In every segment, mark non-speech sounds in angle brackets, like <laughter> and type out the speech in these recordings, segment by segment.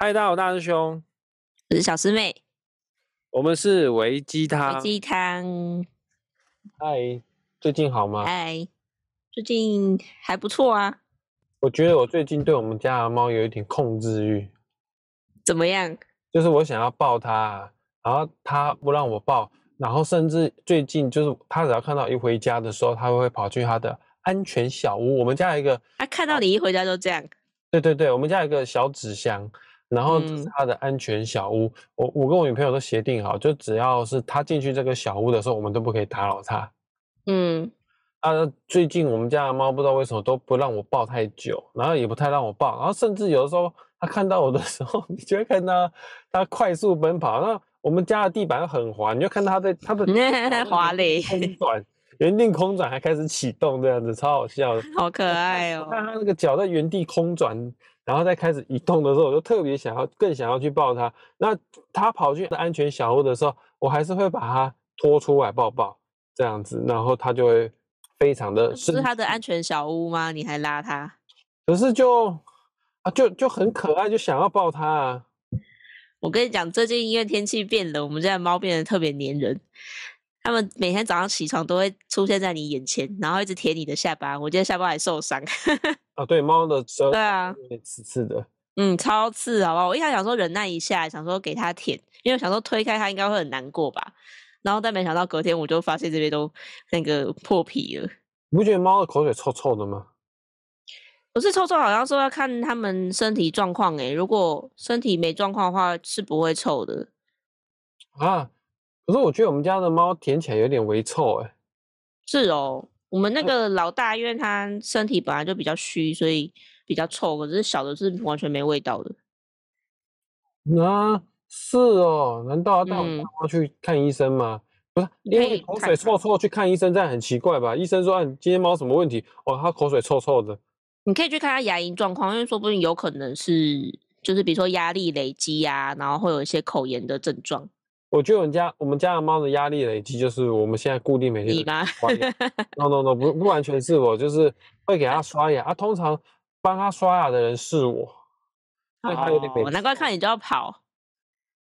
嗨，大家好，大师兄，我是小师妹，我们是维鸡汤。微鸡汤。嗨，最近好吗？嗨，最近还不错啊。我觉得我最近对我们家的猫有一点控制欲。怎么样？就是我想要抱它，然后它不让我抱，然后甚至最近就是它只要看到一回家的时候，它会跑去它的安全小屋。我们家有一个，它看到你一回家就这样。对对对，我们家有一个小纸箱。然后这是他的安全小屋，嗯、我我跟我女朋友都协定好，就只要是他进去这个小屋的时候，我们都不可以打扰他。嗯，啊，最近我们家的猫不知道为什么都不让我抱太久，然后也不太让我抱，然后甚至有的时候它看到我的时候，<laughs> 你就会看到它快速奔跑。那我们家的地板很滑，你就看到它在它的 <laughs> 滑嘞空转，原地空转还开始启动，这样子超好笑的，好可 <laughs> 爱哦！看它那个脚在原地空转。然后再开始移动的时候，我就特别想要，更想要去抱它。那它跑去安全小屋的时候，我还是会把它拖出来抱抱，这样子，然后它就会非常的。是它的安全小屋吗？你还拉它？可是就啊，就就很可爱，就想要抱它啊。我跟你讲，最近因为天气变冷，我们家的猫变得特别粘人。他们每天早上起床都会出现在你眼前，然后一直舔你的下巴。我今天下巴还受伤。啊，<laughs> 对，猫的舌对啊，有点刺刺的。嗯，超刺，好不好？我一开始想说忍耐一下，想说给它舔，因为我想说推开它应该会很难过吧。然后但没想到隔天我就发现这边都那个破皮了。你不觉得猫的口水臭臭的吗？不是臭臭，好像说要看它们身体状况诶。如果身体没状况的话，是不会臭的。啊。可是我觉得我们家的猫舔起来有点微臭哎。是哦，我们那个老大，因为它身体本来就比较虚，所以比较臭。可是小的是完全没味道的。啊，是哦？难道要带猫去看医生吗？嗯、不是，因为口水臭臭去看医生，这样很奇怪吧？医生说，啊，今天猫什么问题？哦，它口水臭臭的。你可以去看它牙龈状况，因为说不定有可能是，就是比如说压力累积啊，然后会有一些口炎的症状。我觉得我们家我们家的猫的压力累积，就是我们现在固定每天你吗？No No No，不不完全是我，就是会给它刷牙啊。通常帮它刷牙的人是我，所以它有点难怪看你就要跑。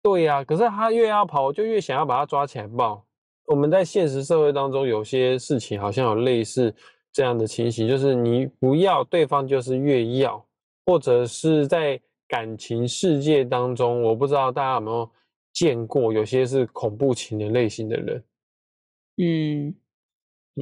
对呀、啊，可是它越要跑，我就越想要把它抓起来抱。我们在现实社会当中，有些事情好像有类似这样的情形，就是你不要，对方就是越要，或者是在感情世界当中，我不知道大家有没有。见过有些是恐怖情人类型的人，嗯，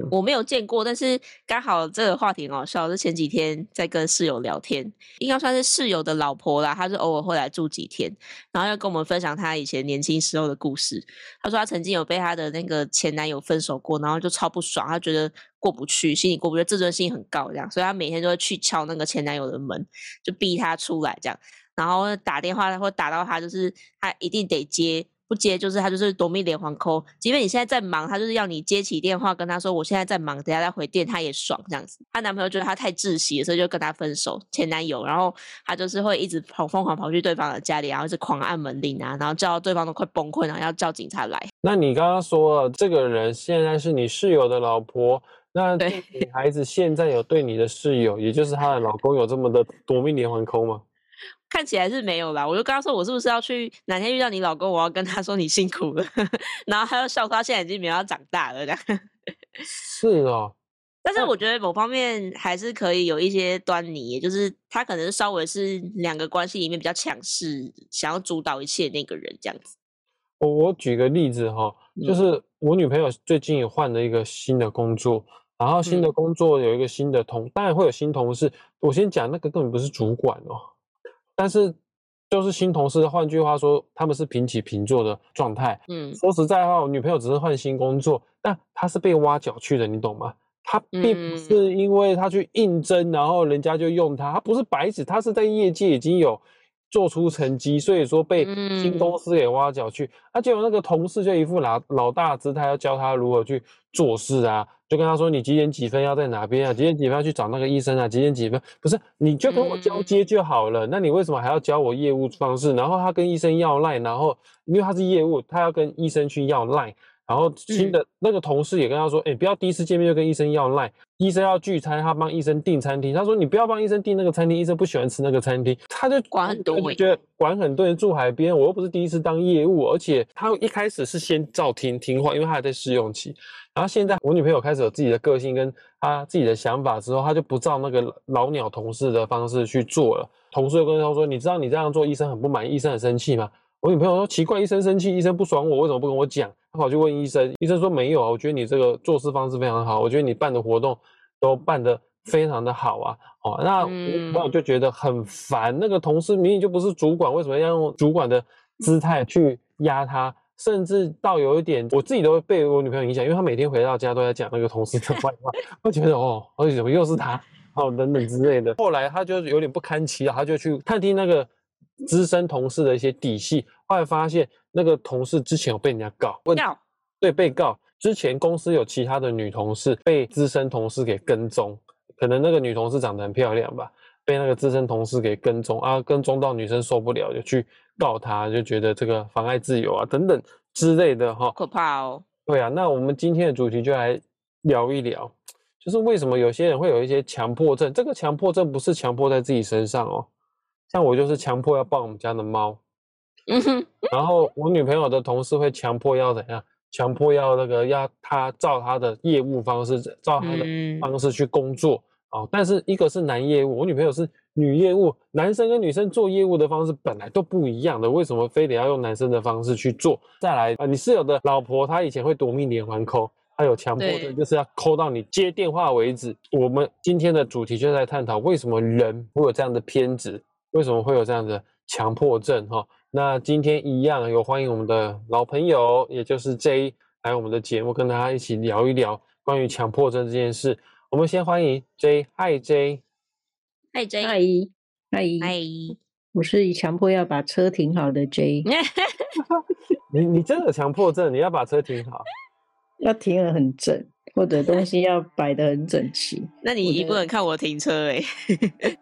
我没有见过，但是刚好这个话题很好笑，是前几天在跟室友聊天，应该算是室友的老婆啦，她是偶尔会来住几天，然后要跟我们分享她以前年轻时候的故事。她说她曾经有被她的那个前男友分手过，然后就超不爽，她觉得过不去，心里过不去，自尊心很高这样，所以她每天都会去敲那个前男友的门，就逼他出来这样。然后打电话或打到他，就是他一定得接，不接就是他就是夺命连环 call。即便你现在在忙，他就是要你接起电话跟他说我现在在忙，等下再回电，他也爽这样子。她男朋友觉得她太窒息，所以就跟她分手。前男友，然后他就是会一直跑疯狂跑去对方的家里，然后一直狂按门铃啊，然后叫到对方都快崩溃，然后要叫警察来。那你刚刚说了，这个人现在是你室友的老婆，那女孩子现在有对你的室友，也就是她的老公，有这么的夺命连环 call 吗？看起来是没有啦，我就跟他说，我是不是要去哪天遇到你老公，我要跟他说你辛苦了，<laughs> 然后他又笑他现在已经比较长大了这样。<laughs> 是哦，但是我觉得某方面还是可以有一些端倪，也就是他可能稍微是两个关系里面比较强势，想要主导一切那个人这样子。我我举个例子哈，就是我女朋友最近也换了一个新的工作，然后新的工作有一个新的同，当然会有新同事。我先讲那个根本不是主管哦。但是，就是新同事。换句话说，他们是平起平坐的状态。嗯，说实在话，我女朋友只是换新工作，但她是被挖角去的，你懂吗？她并不是因为她去应征，然后人家就用她，她不是白纸，她是在业界已经有做出成绩，所以说被新公司给挖角去。而且有那个同事就一副老老大姿态，要教他如何去做事啊。就跟他说，你几点几分要在哪边啊？几点几分要去找那个医生啊？几点几分不是，你就跟我交接就好了。那你为什么还要教我业务方式？然后他跟医生要赖，然后因为他是业务，他要跟医生去要赖，然后新的那个同事也跟他说：“哎、嗯，不要第一次见面就跟医生要赖，医生要聚餐，他帮医生订餐厅。他说你不要帮医生订那个餐厅，医生不喜欢吃那个餐厅。他就管很多，觉得管很多人住海边，我又不是第一次当业务，而且他一开始是先照听听话，因为他还在试用期。然后现在我女朋友开始有自己的个性跟他自己的想法之后，他就不照那个老鸟同事的方式去做了。同事又跟他说：你知道你这样做，医生很不满意，医生很生气吗？我女朋友说奇怪，医生生气，医生不爽我，为什么不跟我讲？他跑去问医生，医生说没有啊，我觉得你这个做事方式非常好，我觉得你办的活动都办的非常的好啊。哦，那我就觉得很烦，那个同事明明就不是主管，为什么要用主管的姿态去压他？甚至到有一点，我自己都会被我女朋友影响，因为她每天回到家都在讲那个同事的坏话，<laughs> 我觉得哦，为什么又是他？哦，等等之类的。后来他就有点不堪其扰，他就去探听那个。资深同事的一些底细，后来发现那个同事之前有被人家告，问对被告之前公司有其他的女同事被资深同事给跟踪，可能那个女同事长得很漂亮吧，被那个资深同事给跟踪啊，跟踪到女生受不了就去告他，就觉得这个妨碍自由啊等等之类的哈，可怕哦。对啊，那我们今天的主题就来聊一聊，就是为什么有些人会有一些强迫症，这个强迫症不是强迫在自己身上哦。像我就是强迫要抱我们家的猫，嗯哼，<laughs> 然后我女朋友的同事会强迫要怎样？强迫要那个要他照他的业务方式，照他的方式去工作哦。但是一个是男业务，我女朋友是女业务，男生跟女生做业务的方式本来都不一样的，为什么非得要用男生的方式去做？再来啊，你室友的老婆她以前会夺命连环扣，她有强迫症，就是要扣到你接电话为止。我们今天的主题就在探讨为什么人会有这样的偏执。为什么会有这样的强迫症？哈，那今天一样有欢迎我们的老朋友，也就是 J 来我们的节目，跟大家一起聊一聊关于强迫症这件事。我们先欢迎 J，Hi J，Hi J，Hi Hi，我是强迫要把车停好的 J。<laughs> 你你真的有强迫症？你要把车停好，要停得很正。或者东西要摆得很整齐，那你一不能看我停车哎、欸，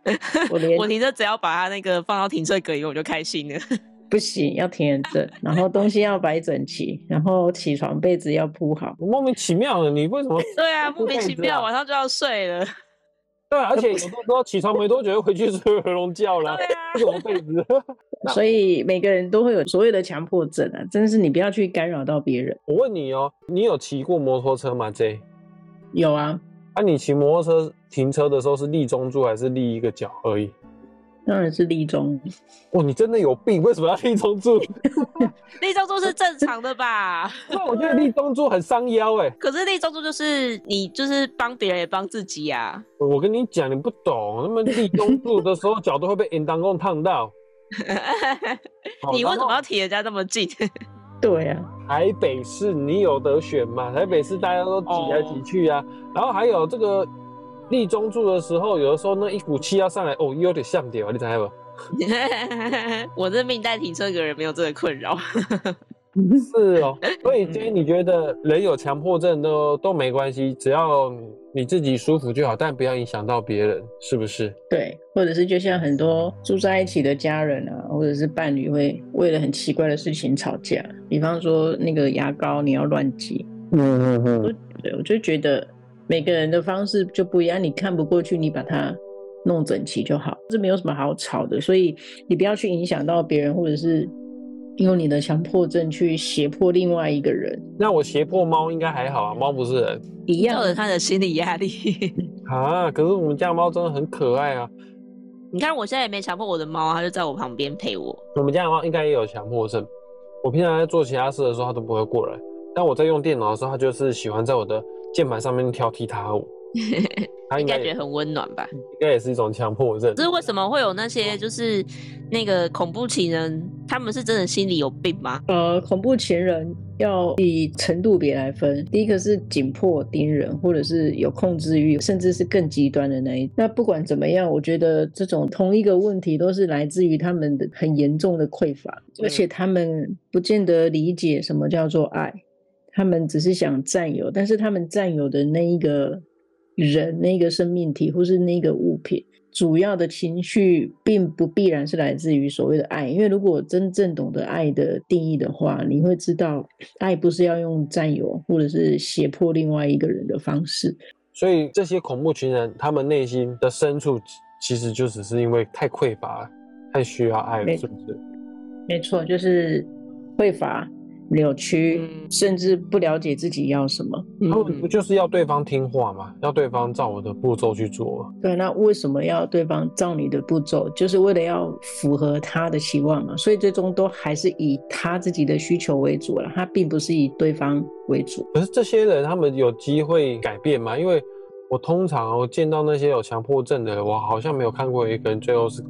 我 <laughs> 我停车只要把它那个放到停车格里，我就开心了。不行，要停很正，然后东西要摆整齐，然后起床被子要铺好。莫名其妙的，你为什么？<laughs> 对啊，莫名其妙，晚上就要睡了。<laughs> 对，而且有时候起床没多久又回去睡回笼觉了，什么被子？<laughs> 所以每个人都会有所谓的强迫症啊，真是你不要去干扰到别人。我问你哦，你有骑过摩托车吗？J？有啊。啊，你骑摩托车停车的时候是立中柱还是立一个脚而已？当然是立中。哦，你真的有病！为什么要立中柱？<laughs> 立中柱是正常的吧？<laughs> 那我觉得立中柱很伤腰哎。可是立中柱就是你就是帮别人也帮自己呀、啊。我跟你讲，你不懂，那么立中柱的时候脚都会被引导弓烫到。<laughs> 你为什么要提人家那么近？对呀、啊，台北市你有得选嘛？台北市大家都挤来挤去啊。然后还有这个。立中柱的时候，有的时候那一股气要上来，哦，有点像点啊，你知道不？<laughs> 我这命带停车的人没有这个困扰。<laughs> 是哦，所以今天你觉得人有强迫症都都没关系，只要你自己舒服就好，但不要影响到别人，是不是？对，或者是就像很多住在一起的家人啊，或者是伴侣会为了很奇怪的事情吵架，比方说那个牙膏你要乱挤，嗯嗯嗯，对，我就觉得。每个人的方式就不一样，你看不过去，你把它弄整齐就好，这没有什么好吵的。所以你不要去影响到别人，或者是用你的强迫症去胁迫另外一个人。那我胁迫猫应该还好啊，猫不是人，一样的，他的心理压力 <laughs> 啊。可是我们家猫真的很可爱啊。你看我现在也没强迫我的猫，它就在我旁边陪我。我们家的猫应该也有强迫症，我平常在做其他事的时候，它都不会过来，但我在用电脑的时候，它就是喜欢在我的。键盘上面跳踢踏舞，<laughs> 他应该觉得很温暖吧？应该也是一种强迫症。这是为什么会有那些就是那个恐怖情人？他们是真的心里有病吗？呃，恐怖情人要以程度别来分。第一个是紧迫盯人，或者是有控制欲，甚至是更极端的那一。那不管怎么样，我觉得这种同一个问题都是来自于他们的很严重的匮乏，而且他们不见得理解什么叫做爱。他们只是想占有，但是他们占有的那一个人、那个生命体或是那个物品，主要的情绪并不必然是来自于所谓的爱，因为如果真正懂得爱的定义的话，你会知道，爱不是要用占有或者是胁迫另外一个人的方式。所以这些恐怖情人，他们内心的深处其实就只是因为太匮乏，太需要爱了，是不是？没错，就是匮乏。扭曲，甚至不了解自己要什么。他们不就是要对方听话吗？要对方照我的步骤去做。对，那为什么要对方照你的步骤？就是为了要符合他的期望嘛。所以最终都还是以他自己的需求为主了，他并不是以对方为主。可是这些人，他们有机会改变吗？因为我通常我见到那些有强迫症的人，我好像没有看过一个人最后是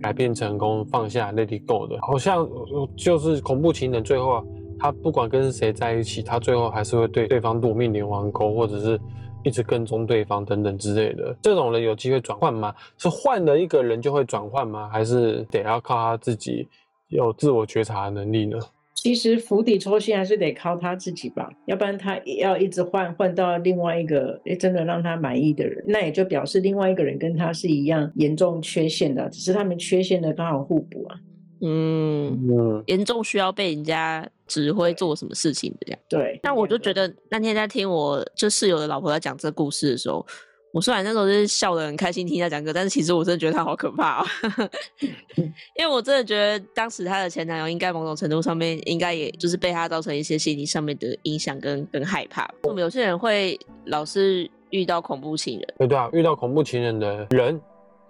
改变成功、放下 Let it go 的。好像就是恐怖情人最后啊。他不管跟谁在一起，他最后还是会对对方夺命连环扣，或者是一直跟踪对方等等之类的。这种人有机会转换吗？是换了一个人就会转换吗？还是得要靠他自己有自我觉察的能力呢？其实釜底抽薪还是得靠他自己吧，要不然他也要一直换换到另外一个诶真的让他满意的人，那也就表示另外一个人跟他是一样严重缺陷的，只是他们缺陷的刚好互补啊。嗯，严重需要被人家指挥做什么事情这样。对，那我就觉得那天在听我就室友的老婆在讲这个故事的时候，我虽然那时候就是笑得很开心听她讲歌，但是其实我真的觉得她好可怕哦，<laughs> 因为我真的觉得当时她的前男友应该某种程度上面应该也就是被她造成一些心理上面的影响跟跟害怕。我们有些人会老是遇到恐怖情人，对对啊，遇到恐怖情人的人，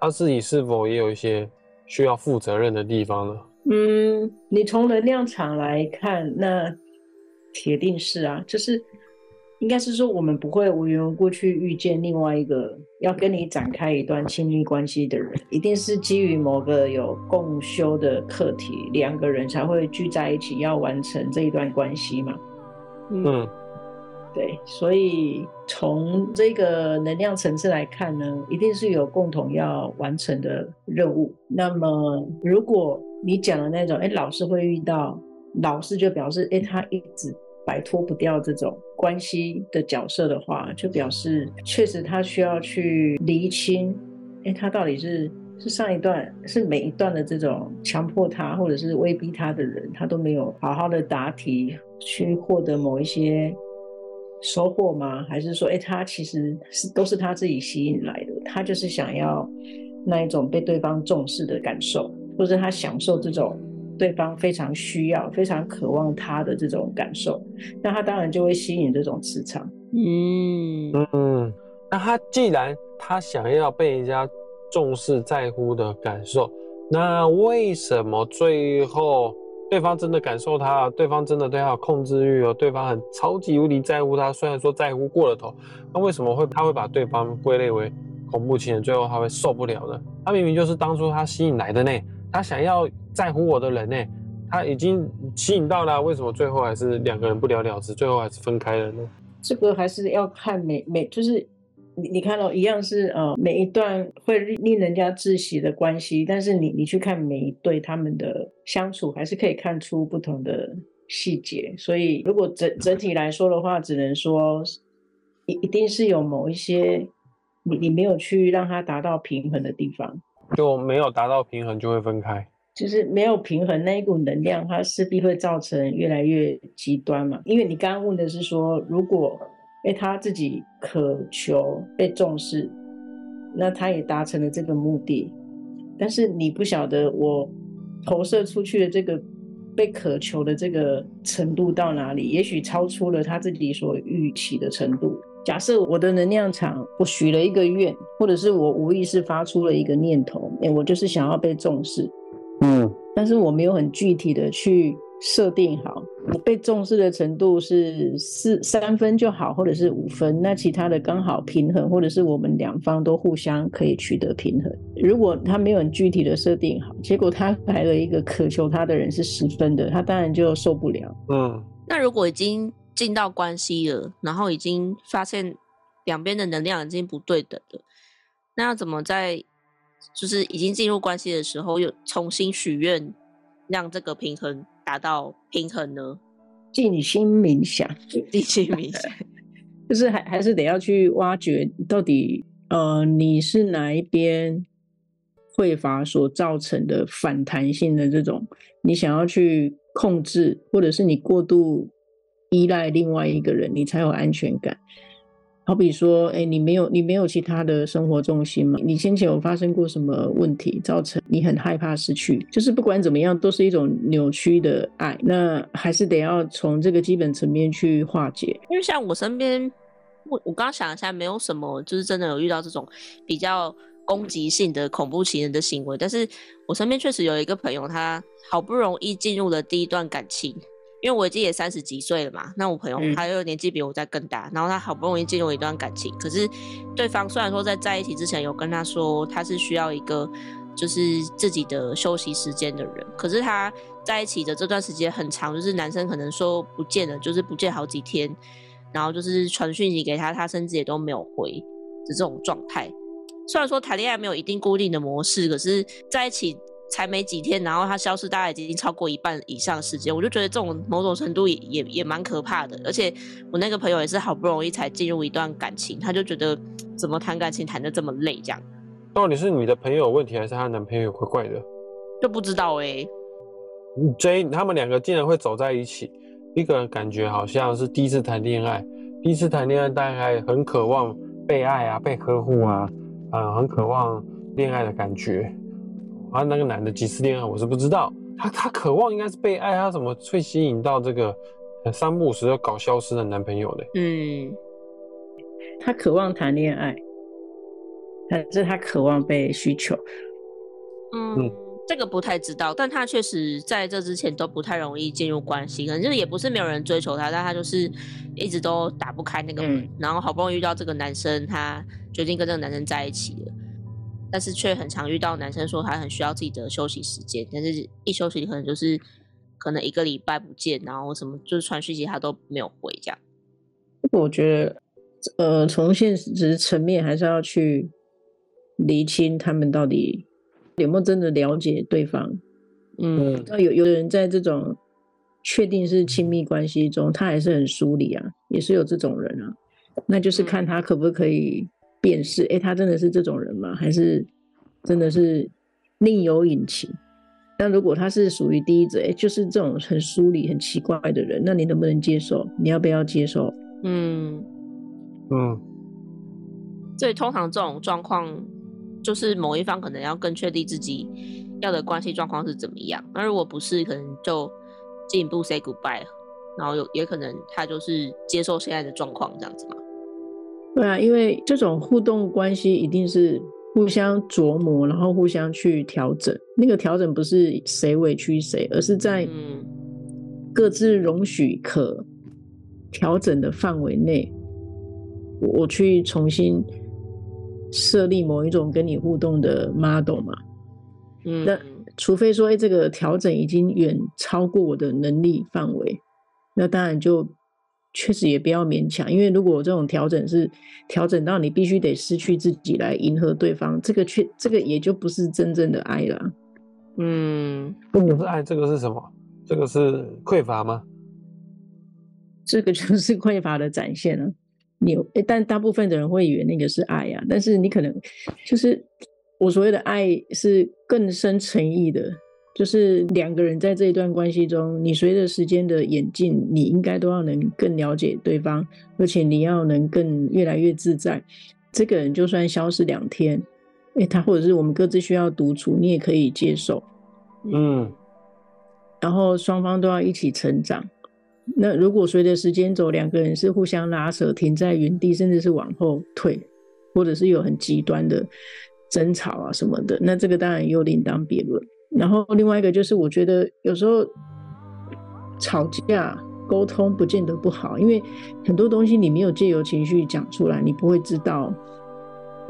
他自己是否也有一些？需要负责任的地方呢？嗯，你从能量场来看，那铁定是啊，就是应该是说，我们不会无缘无故去遇见另外一个要跟你展开一段亲密关系的人，一定是基于某个有共修的课题，两个人才会聚在一起，要完成这一段关系嘛。嗯。嗯对，所以从这个能量层次来看呢，一定是有共同要完成的任务。那么，如果你讲的那种，哎，老是会遇到，老是就表示，哎，他一直摆脱不掉这种关系的角色的话，就表示确实他需要去厘清，哎，他到底是是上一段，是每一段的这种强迫他或者是威逼他的人，他都没有好好的答题，去获得某一些。收获吗？还是说，哎，他其实是都是他自己吸引来的，他就是想要那一种被对方重视的感受，或者他享受这种对方非常需要、非常渴望他的这种感受，那他当然就会吸引这种磁场。嗯嗯，那他既然他想要被人家重视、在乎的感受，那为什么最后？对方真的感受他，对方真的对他有控制欲哦，对方很超级无敌在乎他，虽然说在乎过了头，那为什么会他会把对方归类为恐怖情人？最后他会受不了呢？他明明就是当初他吸引来的呢，他想要在乎我的人呢，他已经吸引到了，为什么最后还是两个人不了了之，最后还是分开了呢？这个还是要看每每就是。你你看到一样是呃每一段会令人家窒息的关系，但是你你去看每一对他们的相处，还是可以看出不同的细节。所以如果整整体来说的话，只能说一一定是有某一些你你没有去让它达到平衡的地方，就没有达到平衡就会分开，就是没有平衡那一股能量，它势必会造成越来越极端嘛。因为你刚刚问的是说如果。哎，他自己渴求被重视，那他也达成了这个目的。但是你不晓得我投射出去的这个被渴求的这个程度到哪里，也许超出了他自己所预期的程度。假设我的能量场，我许了一个愿，或者是我无意识发出了一个念头，哎，我就是想要被重视，嗯，但是我没有很具体的去。设定好，我被重视的程度是四三分就好，或者是五分，那其他的刚好平衡，或者是我们两方都互相可以取得平衡。如果他没有很具体的设定好，结果他来了一个渴求他的人是十分的，他当然就受不了。嗯，那如果已经进到关系了，然后已经发现两边的能量已经不对等了，那要怎么在就是已经进入关系的时候又重新许愿，让这个平衡？达到平衡呢？静心冥想，<laughs> 静心冥想，<laughs> 就是还还是得要去挖掘到底，呃，你是哪一边匮乏所造成的反弹性的这种，你想要去控制，或者是你过度依赖另外一个人，你才有安全感。好比说，哎，你没有你没有其他的生活重心吗？你先前有发生过什么问题，造成你很害怕失去？就是不管怎么样，都是一种扭曲的爱。那还是得要从这个基本层面去化解。因为像我身边，我我刚刚想一下，没有什么就是真的有遇到这种比较攻击性的恐怖情人的行为。但是我身边确实有一个朋友，他好不容易进入了第一段感情。因为我已经也三十几岁了嘛，那我朋友他又年纪比我再更大，嗯，然后他好不容易进入一段感情，可是对方虽然说在在一起之前有跟他说他是需要一个就是自己的休息时间的人，可是他在一起的这段时间很长，就是男生可能说不见了，就是不见好几天，然后就是传讯息给他，他甚至也都没有回的这种状态。虽然说谈恋爱没有一定固定的模式，可是在一起。才没几天，然后他消失，大概已经超过一半以上的时间，我就觉得这种某种程度也也也蛮可怕的。而且我那个朋友也是好不容易才进入一段感情，他就觉得怎么谈感情谈的这么累，这样。到底是你的朋友有问题，还是她男朋友怪怪的？就不知道哎、欸。J 他们两个竟然会走在一起，一个人感觉好像是第一次谈恋爱，第一次谈恋爱大概很渴望被爱啊，被呵护啊，嗯，很渴望恋爱的感觉。啊，那个男的几次恋爱我是不知道，他他渴望应该是被爱，他怎么会吸引到这个三不五时要搞消失的男朋友的？嗯，他渴望谈恋爱，还是他渴望被需求？嗯，嗯，这个不太知道，但他确实在这之前都不太容易进入关系，可能就是也不是没有人追求他，但他就是一直都打不开那个门，嗯，然后好不容易遇到这个男生，他决定跟这个男生在一起了。但是却很常遇到男生说他很需要自己的休息时间，但是一休息可能就是可能一个礼拜不见，然后什么就是传讯息他都没有回这样。我觉得，呃，从现实层面还是要去厘清他们到底有没有真的了解对方。嗯，那有有的人在这种确定是亲密关系中，他还是很疏离啊，也是有这种人啊，那就是看他可不可以。辨识，哎，他真的是这种人吗？还是真的是另有隐情？那如果他是属于第一者，哎，就是这种很疏离、很奇怪的人，那你能不能接受？你要不要接受？嗯嗯。所以通常这种状况，就是某一方可能要更确定自己要的关系状况是怎么样。那如果不是，可能就进一步 say goodbye，然后有也可能他就是接受现在的状况这样子嘛。对啊，因为这种互动关系一定是互相琢磨，然后互相去调整。那个调整不是谁委屈谁，而是在各自容许可调整的范围内，我去重新设立某一种跟你互动的 model 嘛。嗯，那除非说，哎，这个调整已经远超过我的能力范围，那当然就。确实也不要勉强，因为如果这种调整是调整到你必须得失去自己来迎合对方，这个确这个也就不是真正的爱了。嗯，不是爱，这个是什么？这个是匮乏吗？这个就是匮乏的展现了。你，但大部分的人会以为那个是爱呀，但是你可能就是我所谓的爱是更深诚意的。就是两个人在这一段关系中，你随着时间的演进，你应该都要能更了解对方，而且你要能更越来越自在。这个人就算消失两天，诶，他或者是我们各自需要独处，你也可以接受。嗯，然后双方都要一起成长。那如果随着时间走，两个人是互相拉扯，停在原地，甚至是往后退，或者是有很极端的争吵啊什么的，那这个当然又另当别论。然后另外一个就是，我觉得有时候吵架沟通不见得不好，因为很多东西你没有借由情绪讲出来，你不会知道，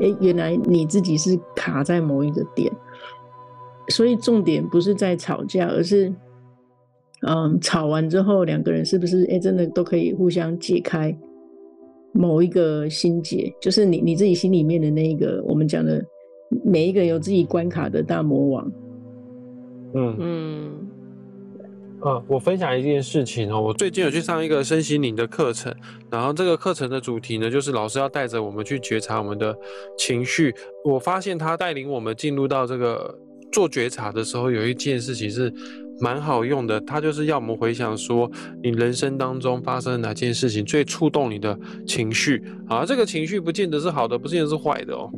哎，原来你自己是卡在某一个点。所以重点不是在吵架，而是，嗯，吵完之后两个人是不是哎真的都可以互相解开某一个心结，就是你你自己心里面的那一个我们讲的每一个有自己关卡的大魔王。嗯嗯，呃，我分享一件事情哦，我最近有去上一个身心灵的课程，然后这个课程的主题呢，就是老师要带着我们去觉察我们的情绪。我发现他带领我们进入到这个做觉察的时候，有一件事情是蛮好用的，他就是要我们回想说，你人生当中发生哪件事情最触动你的情绪啊？这个情绪不见得是好的，不见得是坏的哦。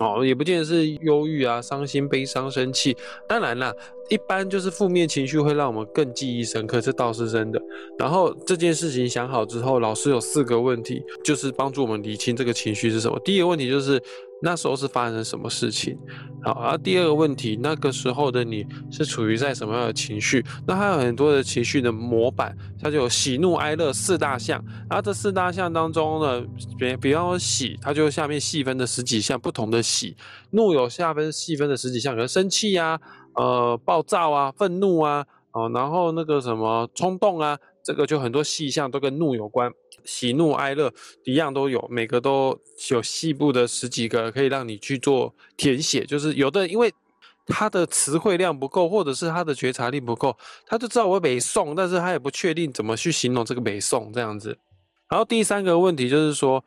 哦，也不见得是忧郁啊、伤心、悲伤、生气。当然啦，一般就是负面情绪会让我们更记忆深刻，这倒是真的。然后这件事情想好之后，老师有四个问题，就是帮助我们理清这个情绪是什么。第一个问题就是。那时候是发生什么事情？好，而第二个问题，那个时候的你是处于在什么样的情绪？那还有很多的情绪的模板，它就有喜怒哀乐四大项。然后这四大项当中呢，比比方说喜，它就下面细分的十几项不同的喜；怒有下分细分的十几项，比如生气啊、呃暴躁啊、愤怒啊，哦，然后那个什么冲动啊，这个就很多细项都跟怒有关。喜怒哀乐一样都有，每个都有细部的十几个可以让你去做填写。就是有的因为他的词汇量不够，或者是他的觉察力不够，他就知道我北宋，但是他也不确定怎么去形容这个北宋这样子。然后第三个问题就是说，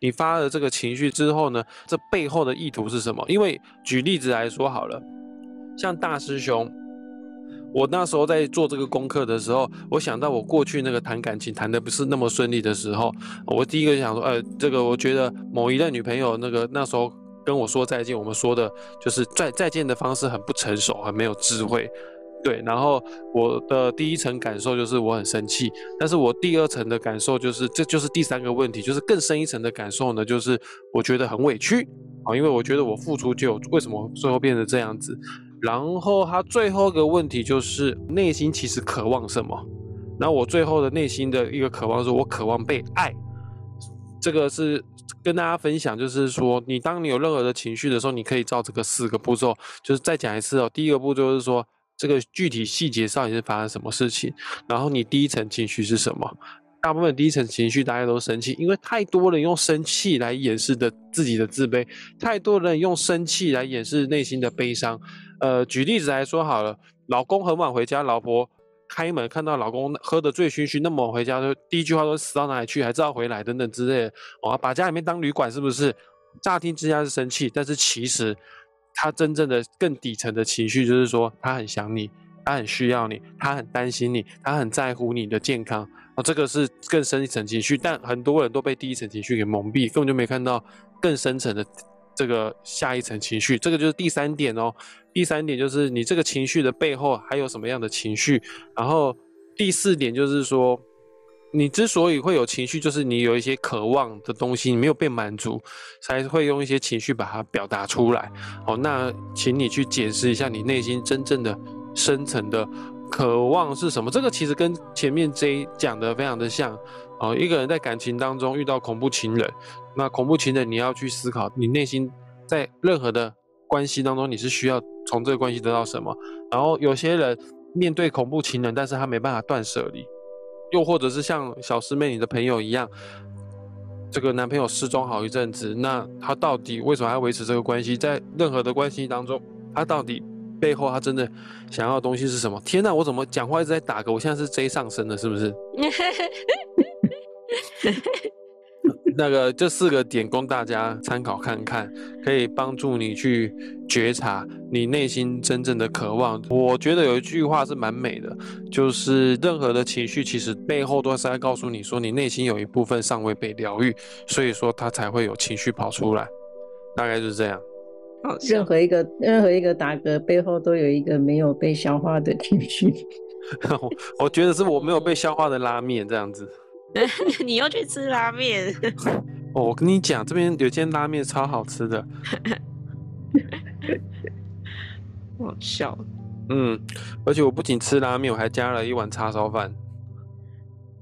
你发了这个情绪之后呢，这背后的意图是什么？因为举例子来说好了，像大师兄。我那时候在做这个功课的时候，我想到我过去那个谈感情谈得不是那么顺利的时候，我第一个想说，呃，这个我觉得某一任女朋友那个那时候跟我说再见，我们说的就是再再见的方式很不成熟，很没有智慧，对。然后我的第一层感受就是我很生气，但是我第二层的感受就是，这就是第三个问题，就是更深一层的感受呢，就是我觉得很委屈啊，因为我觉得我付出就为什么最后变成这样子。然后他最后一个问题就是内心其实渴望什么？那我最后的内心的一个渴望是我渴望被爱。这个是跟大家分享，就是说你当你有任何的情绪的时候，你可以照这个四个步骤，就是再讲一次哦。第一个步骤是说这个具体细节到底是发生什么事情，然后你第一层情绪是什么？大部分第一层情绪大家都生气，因为太多人用生气来掩饰的自己的自卑，太多人用生气来掩饰内心的悲伤。呃，举例子来说好了，老公很晚回家，老婆开门看到老公喝得醉醺醺，那么晚回家，就第一句话都死到哪里去，还知道回来等等之类的，哦，把家里面当旅馆是不是？乍听之下是生气，但是其实他真正的更底层的情绪就是说他很想你，他很需要你，他很担心你，他很在乎你的健康。哦，这个是更深一层情绪，但很多人都被第一层情绪给蒙蔽，根本就没看到更深层的这个下一层情绪。这个就是第三点哦。第三点就是你这个情绪的背后还有什么样的情绪。然后第四点就是说，你之所以会有情绪，就是你有一些渴望的东西，你没有被满足，才会用一些情绪把它表达出来。哦，那请你去解释一下你内心真正的深层的。渴望是什么？这个其实跟前面 J 讲的非常的像哦。一个人在感情当中遇到恐怖情人，那恐怖情人你要去思考，你内心在任何的关系当中，你是需要从这个关系得到什么？然后有些人面对恐怖情人，但是他没办法断舍离，又或者是像小师妹你的朋友一样，这个男朋友失踪好一阵子，那他到底为什么要维持这个关系？在任何的关系当中，他到底？背后他真的想要的东西是什么？天哪，我怎么讲话一直在打嗝？我现在是 J 上身了，是不是？<laughs> 那个这四个点供大家参考看看，可以帮助你去觉察你内心真正的渴望。我觉得有一句话是蛮美的，就是任何的情绪其实背后都是在告诉你说，你内心有一部分尚未被疗愈，所以说它才会有情绪跑出来。大概就是这样。任何一个任何一个打嗝背后都有一个没有被消化的情绪。<laughs> 我我觉得是我没有被消化的拉面这样子。<laughs> 你又去吃拉面？哦，我跟你讲，这边有间拉面超好吃的。<laughs> 好笑。嗯，而且我不仅吃拉面，我还加了一碗叉烧饭。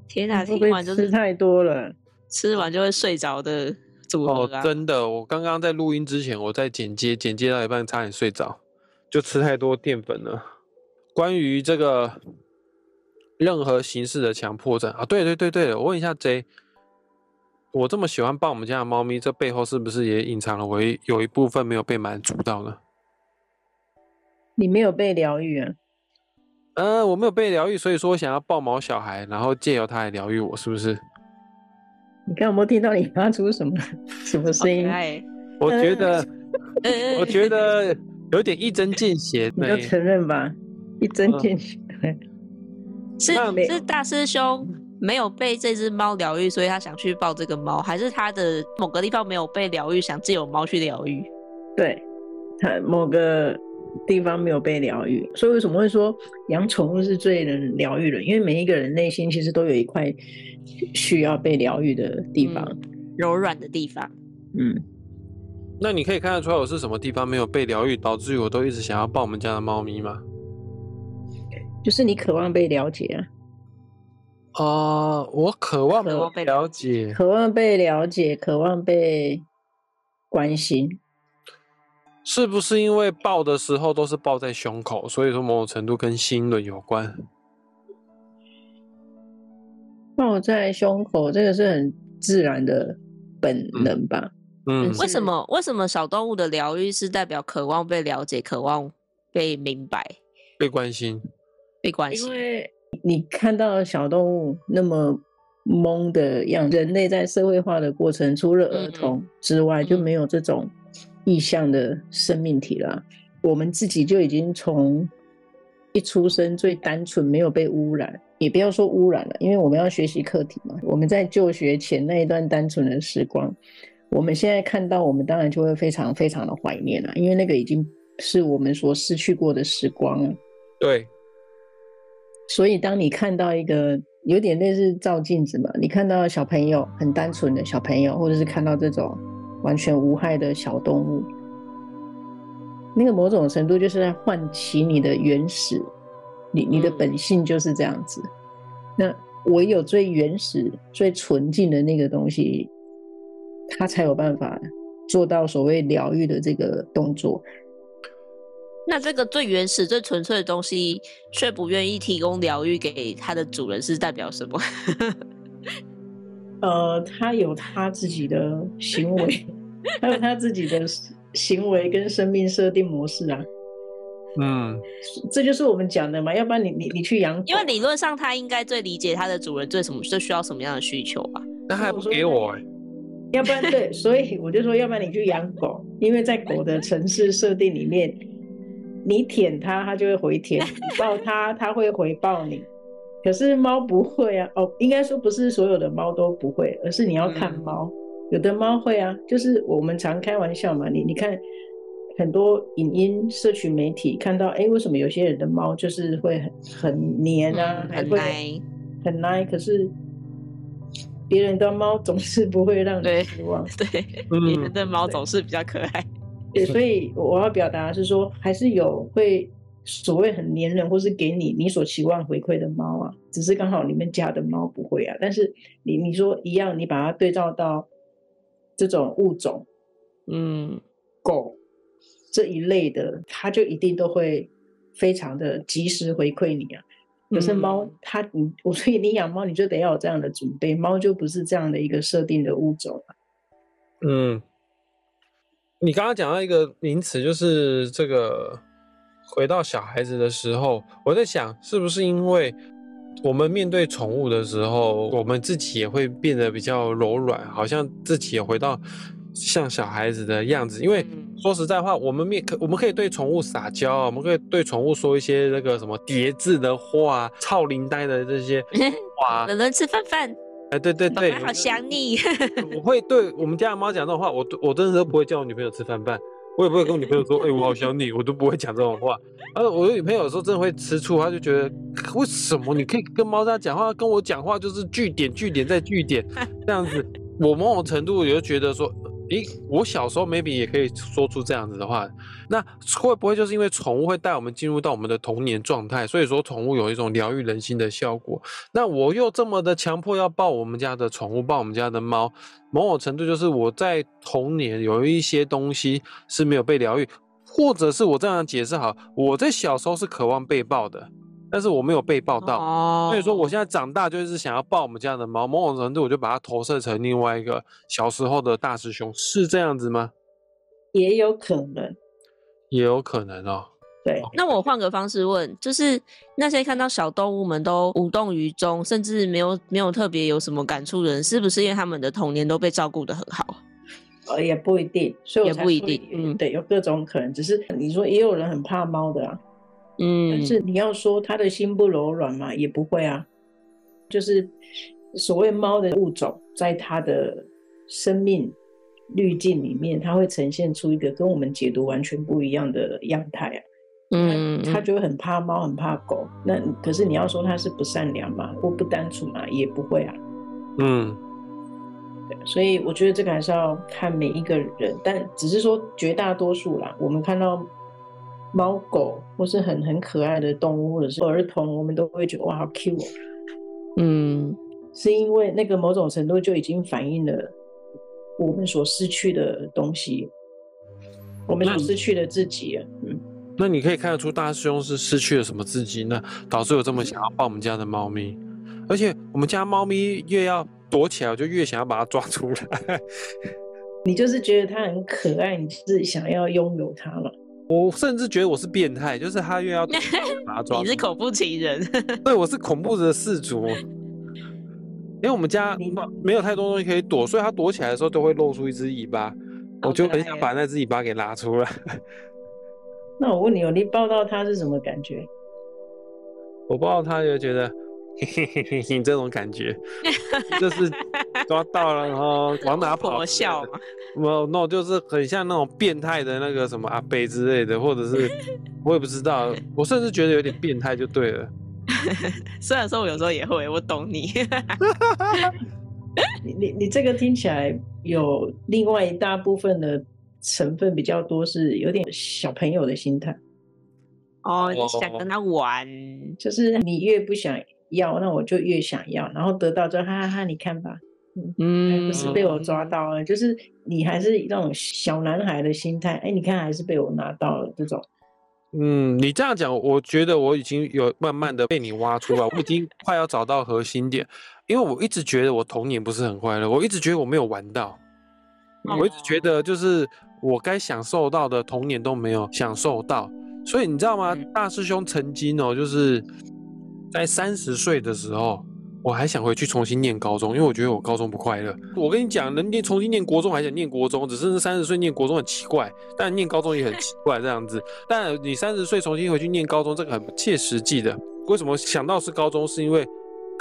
天哪，听完就是吃太多了，吃完就会睡着的。哦，真的，我刚刚在录音之前，我在剪接，剪接到一半差点睡着，就吃太多淀粉了。关于这个任何形式的强迫症啊，对对对对，我问一下 J，我这么喜欢抱我们家的猫咪，这背后是不是也隐藏了我有一部分没有被满足到呢？你没有被疗愈啊？呃，我没有被疗愈，所以说我想要抱毛小孩，然后借由他来疗愈我，是不是？你看有没有听到你发出什么什么声音？我觉得，我觉得有点一针见血。<laughs> 你就承认吧，一针见血。嗯、<laughs> 是是大师兄没有被这只猫疗愈，所以他想去抱这个猫，还是他的某个地方没有被疗愈，想借由猫去疗愈？对，他某个地方没有被疗愈，所以为什么会说养宠物是最能疗愈的？因为每一个人内心其实都有一块。需要被疗愈的地方，嗯、柔软的地方。嗯，那你可以看得出来我是什么地方没有被疗愈，导致于我都一直想要抱我们家的猫咪吗？就是你渴望被了解啊。啊、uh，我渴望被了解，渴望被了解，渴望被关心。是不是因为抱的时候都是抱在胸口，所以说某种程度跟心轮有关？抱在胸口，这个是很自然的本能吧？嗯，为什么？为什么小动物的疗愈是代表渴望被了解、渴望被明白、被关心、被关心？因为你看到小动物那么懵的样子，人类在社会化的过程，除了儿童之外，就没有这种意象的生命体了。我们自己就已经从一出生最单纯，没有被污染。也不要说污染了，因为我们要学习课题嘛。我们在就学前那一段单纯的时光，我们现在看到，我们当然就会非常非常的怀念了，因为那个已经是我们所失去过的时光了。对。所以当你看到一个有点类似照镜子嘛，你看到小朋友很单纯的小朋友，或者是看到这种完全无害的小动物，那个某种程度就是在唤起你的原始。你你的本性就是这样子，嗯、那唯有最原始、最纯净的那个东西，它才有办法做到所谓疗愈的这个动作。那这个最原始、最纯粹的东西，却不愿意提供疗愈给它的主人，是代表什么？呃，他有他自己的行为，还有他自己的行为跟生命设定模式啊。嗯，这就是我们讲的嘛，要不然你你你去养狗，因为理论上他应该最理解他的主人最什么最需要什么样的需求吧？那还不给我、欸？要不然对，所以我就说，要不然你去养狗，因为在狗的城市设定里面，你舔它，它就会回舔；你抱它，它会回报你。可是猫不会啊，哦，应该说不是所有的猫都不会，而是你要看猫，嗯、有的猫会啊，就是我们常开玩笑嘛，你你看。很多影音社群媒体看到，哎、欸，为什么有些人的猫就是会很很黏啊，嗯、很奶，很奶？可是别人的猫总是不会让你失望。对，<laughs> 别人的猫总是比较可爱。对，所以我要表达是说，还是有会所谓很粘人，或是给你你所期望回馈的猫啊，只是刚好你们家的猫不会啊。但是你你说一样，你把它对照到这种物种，嗯，狗。这一类的，它就一定都会非常的及时回馈你啊。可是猫，它你我所以你养猫，你就得要有这样的准备。猫就不是这样的一个设定的物种啊。嗯，你刚刚讲到一个名词，就是这个回到小孩子的时候，我在想，是不是因为我们面对宠物的时候，我们自己也会变得比较柔软，好像自己也回到。像小孩子的样子，因为说实在话，我们面可我们可以对宠物撒娇，我们可以对宠物说一些那个什么叠字的话，操灵呆的这些 <laughs> 话。能不能吃饭饭？哎，对对对，好想你。我会对我们家的猫讲这种话，我我真的都不会叫我女朋友吃饭饭，我也不会跟我女朋友说，哎、欸，我好想你，我都不会讲这种话。而我的女朋友有时候真的会吃醋，她就觉得为什么你可以跟猫这样讲话，跟我讲话就是句点句点再句点 <laughs> 这样子，我某种程度也就觉得说。诶，我小时候 maybe 也可以说出这样子的话，那会不会就是因为宠物会带我们进入到我们的童年状态，所以说宠物有一种疗愈人心的效果？那我又这么的强迫要抱我们家的宠物，抱我们家的猫，某种程度就是我在童年有一些东西是没有被疗愈，或者是我这样解释好，我在小时候是渴望被抱的。但是我没有被抱到，哦，所以说我现在长大就是想要抱我们家的猫，某种程度我就把它投射成另外一个小时候的大师兄，是这样子吗？也有可能，也有可能哦。对，那我换个方式问，就是那些看到小动物们都无动于衷，甚至没有没有特别有什么感触的人，是不是因为他们的童年都被照顾得很好？呃，也不一定，所以我也不一定，嗯，对，有各种可能。只是你说也有人很怕猫的啊，嗯，但是你要说他的心不柔软嘛，也不会啊。就是所谓猫的物种，在它的生命滤镜里面，它会呈现出一个跟我们解读完全不一样的样态啊。嗯，它就会很怕猫，很怕狗。那可是你要说它是不善良嘛，或不单纯嘛，也不会啊。嗯，对，所以我觉得这个还是要看每一个人，但只是说绝大多数啦。我们看到猫狗或是很很可爱的动物，或者是儿童，我们都会觉得哇，好 cute 喔。嗯，是因为那个某种程度就已经反映了我们所失去的东西，我们所失去的自己。嗯。那你可以看得出大师兄是失去了什么自己呢？导致有这么想要抱我们家的猫咪，而且我们家猫咪越要躲起来，我就越想要把它抓出来。<laughs> 你就是觉得它很可爱，你就是想要拥有它了。我甚至觉得我是变态，就是他越要躲 <laughs> 把它抓。你是恐怖情人？<laughs> 对，我是恐怖的氏族。因为我们家没有太多东西可以躲，所以它躲起来的时候都会露出一只尾巴，我就很想把那只尾巴给拉出来。那我问你哦，你抱到它是什么感觉？我抱到它就觉得，嘿嘿嘿嘿，你这种感觉，就是抓到了，然后往哪跑？<laughs> 我笑嘛？没有，no，就是很像那种变态的那个什么阿伯之类的，或者是 <laughs> 我也不知道，我甚至觉得有点变态就对了。<laughs> 虽然说我有时候也会，我懂你。你你你这个听起来有另外一大部分的。成分比较多，是有点小朋友的心态。哦，你想跟他玩，就是你越不想要，那我就越想要，然后得到之后，哈哈哈，你看吧，嗯，不是被我抓到了，就是你还是那种小男孩的心态，哎，你看还是被我拿到了这种。嗯，你这样讲，我觉得我已经有慢慢的被你挖出来，我已经快要找到核心点，因为我一直觉得我童年不是很快乐，我一直觉得我没有玩到，我一直觉得就是。我该享受到的童年都没有享受到，所以你知道吗？大师兄曾经哦，就是在三十岁的时候，我还想回去重新念高中，因为我觉得我高中不快乐。我跟你讲，能念重新念国中，还想念国中，只是三十岁念国中很奇怪，但念高中也很奇怪这样子。但你三十岁重新回去念高中，这个很不切实际的。为什么想到是高中？是因为。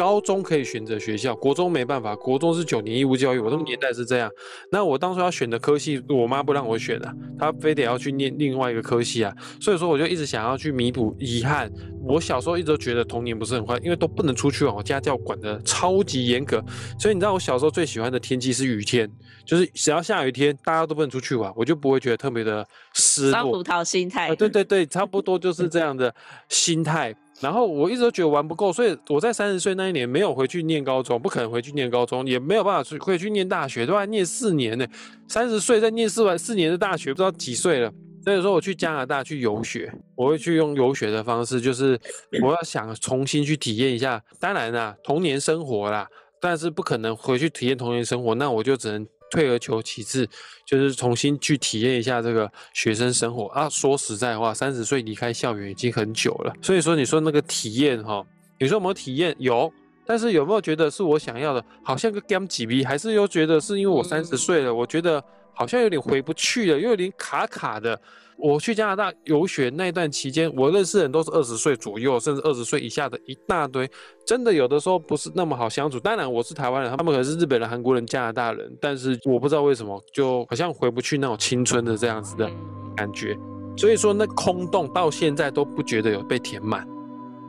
高中可以选择学校，国中没办法。国中是九年义务教育，我那个年代是这样。那我当初要选的科系，我妈不让我选啊，她非得要去念另外一个科系啊。所以说，我就一直想要去弥补遗憾。我小时候一直都觉得童年不是很快，因为都不能出去玩，我家教管的超级严格。所以你知道，我小时候最喜欢的天气是雨天，就是只要下雨天，大家都不能出去玩，我就不会觉得特别的失落。酸葡萄心态。啊，对对对，差不多就是这样的心态。然后我一直都觉得玩不够，所以我在三十岁那一年没有回去念高中，不可能回去念高中，也没有办法去回去念大学，都要念四年呢。三十岁再念四完四年的大学，不知道几岁了。所以说我去加拿大去游学，我会去用游学的方式，就是我要想重新去体验一下。当然啦，童年生活啦，但是不可能回去体验童年生活，那我就只能。退而求其次，就是重新去体验一下这个学生生活啊。说实在话，三十岁离开校园已经很久了，所以说你说那个体验哈，你说有没有体验？有，但是有没有觉得是我想要的？好像个 game 几逼，还是又觉得是因为我三十岁了，我觉得好像有点回不去了，又有点卡卡的。我去加拿大游学那段期间，我认识的人都是二十岁左右，甚至二十岁以下的一大堆。真的有的时候不是那么好相处。当然我是台湾人，他们可能是日本人、韩国人、加拿大人，但是我不知道为什么，就好像回不去那种青春的这样子的感觉。所以说那空洞到现在都不觉得有被填满。